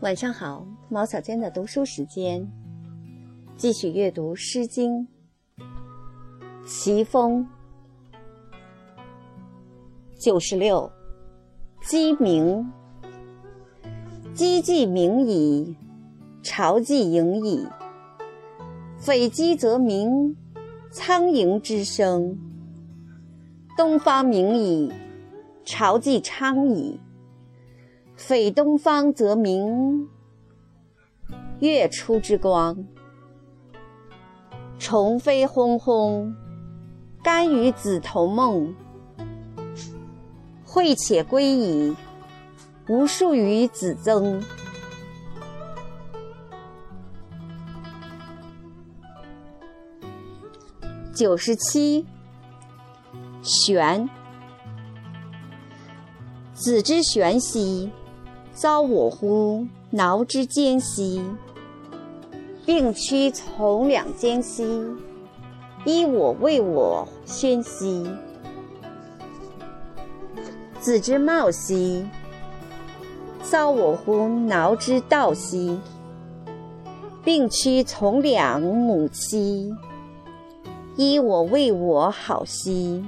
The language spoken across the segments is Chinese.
晚上好，毛小娟的读书时间，继续阅读《诗经·齐风》九十六。鸡鸣，鸡既鸣矣，巢既盈矣。匪鸡则鸣，苍蝇之声。东方鸣矣，巢既昌矣。匪东方则明，月出之光。虫飞轰轰，甘于子同梦。惠且归矣，无数于子增。九十七，玄。子之玄兮，遭我乎挠之间兮，并驱从两间兮，依我为我宣兮。子之茂兮，遭我乎挠之道兮，并驱从两母兮，依我为我好兮。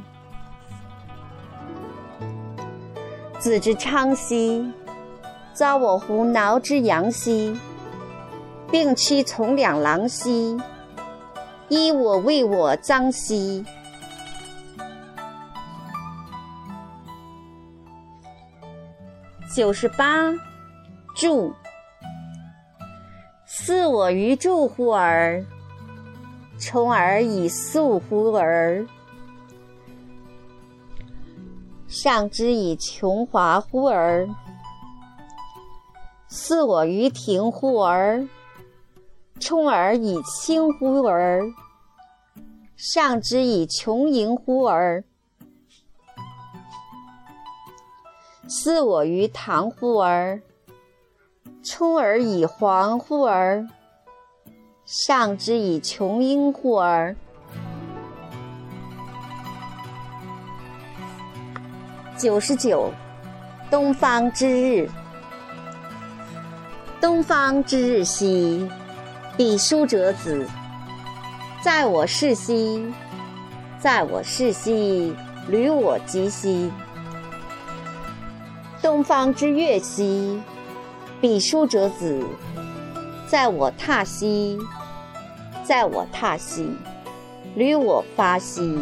子之昌兮，遭我胡挠之阳兮，并驱从两狼兮，依我为我脏兮。九十八，祝。似我于祝乎尔？充尔以素乎尔？上之以琼华乎尔？似我于庭乎尔？充耳以清乎尔？上之以琼盈乎尔？似我于堂乎尔？充耳以黄乎尔？上之以琼英乎尔？九十九，东方之日。东方之日兮，彼书者子。在我室兮，在我室兮，履我及兮。东方之月兮，彼书者子。在我榻兮，在我榻兮，履我发兮。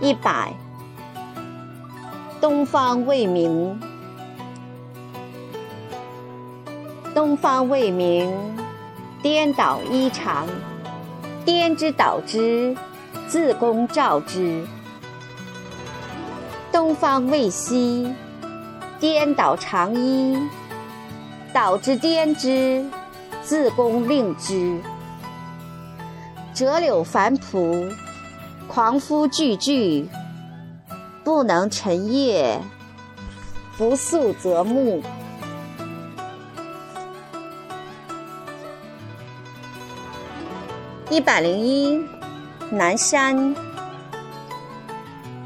一百，东方未明。东方未明，颠倒衣裳，颠之倒之。自宫照之，东方未晞，颠倒长衣，倒之颠之，自宫令之。折柳繁蒲，狂夫句句，不能成业，不速则暮。一百零一。南山，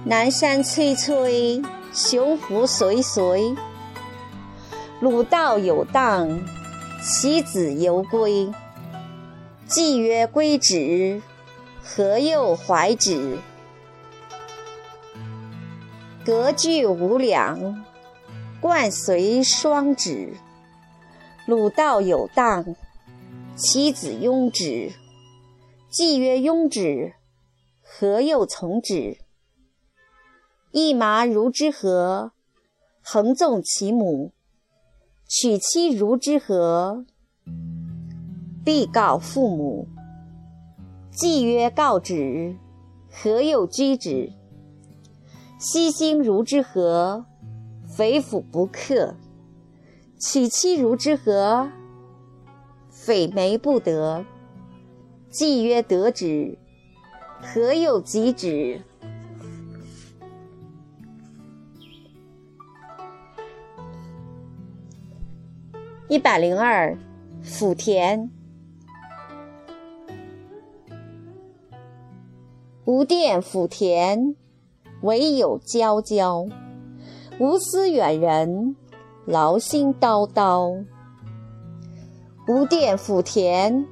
南山崔崔，雄湖随随。鲁道有荡，其子犹归。既曰归止，何又怀止？隔句无两，冠随双止。鲁道有荡，其子庸止。既曰庸止，何又从止？一麻如之何？横纵其母。娶妻如之何？必告父母。既曰告止，何又居止？奚星如之何？匪府不克。娶妻如之何？匪媒不得。既曰得止，何又及止？一百零二，福田。无殿福田，惟有皎皎。无思远人，劳心叨叨。无佃抚田，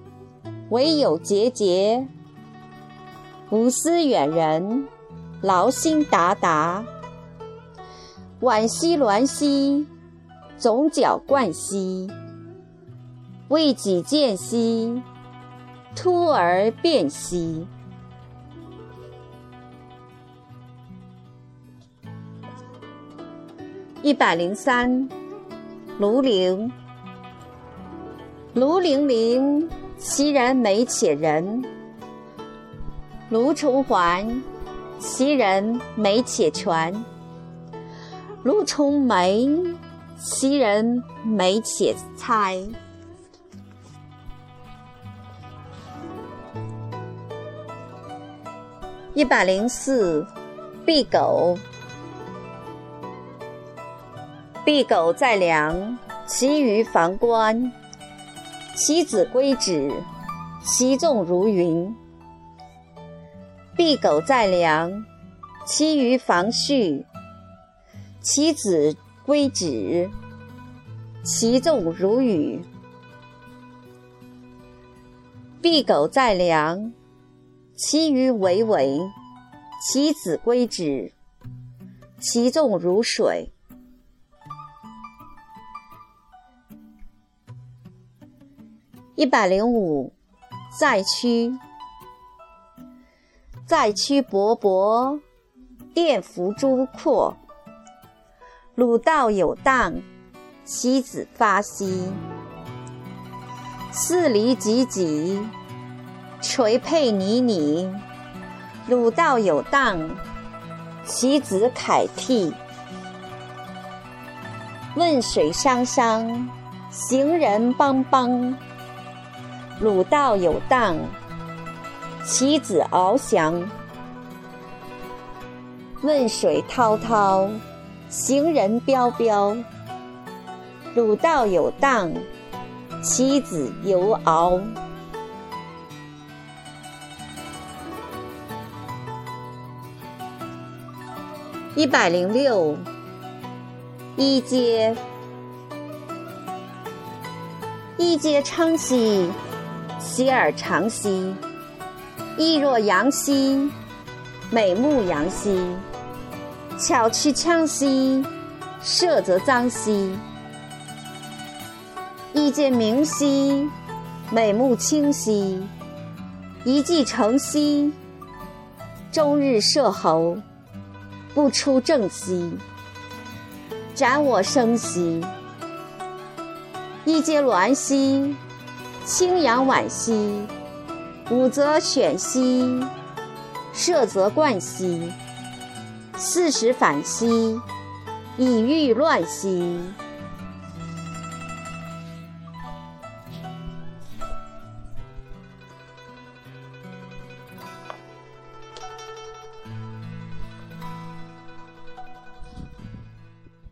唯有节节。无思远人，劳心达达。惋惜鸾兮，总角冠兮。为己见兮，突而变兮。一百零三，庐陵。庐陵陵，其人美且仁。卢重环，其人美且全。卢重眉，其人美且猜。一百零四，敝狗。敝狗在梁，其余房观。其子归止，其众如云。敝狗在梁，其余房序。其子归止，其众如雨。敝狗在梁。其余巍巍，其子归止，其众如水。一百零五，在屈。在屈勃勃，殿服诸阔。鲁道有荡，其子发兮。四离汲汲。垂佩泥泥，鲁道有荡，其子凯替。汶水汤汤，行人邦邦。鲁道有荡，其子翱翔。汶水滔滔，行人彪彪。鲁道有荡，其子游敖。一百零六，一阶，一阶昌兮，喜而长兮，意若扬兮，美目扬兮，巧取强兮，射则脏兮，一见明兮，美目清兮，一骑成兮，终日射侯。不出正兮，斩我生兮；一阶鸾兮，清阳晚兮；武则选兮，射则冠兮；四时反兮，以欲乱兮。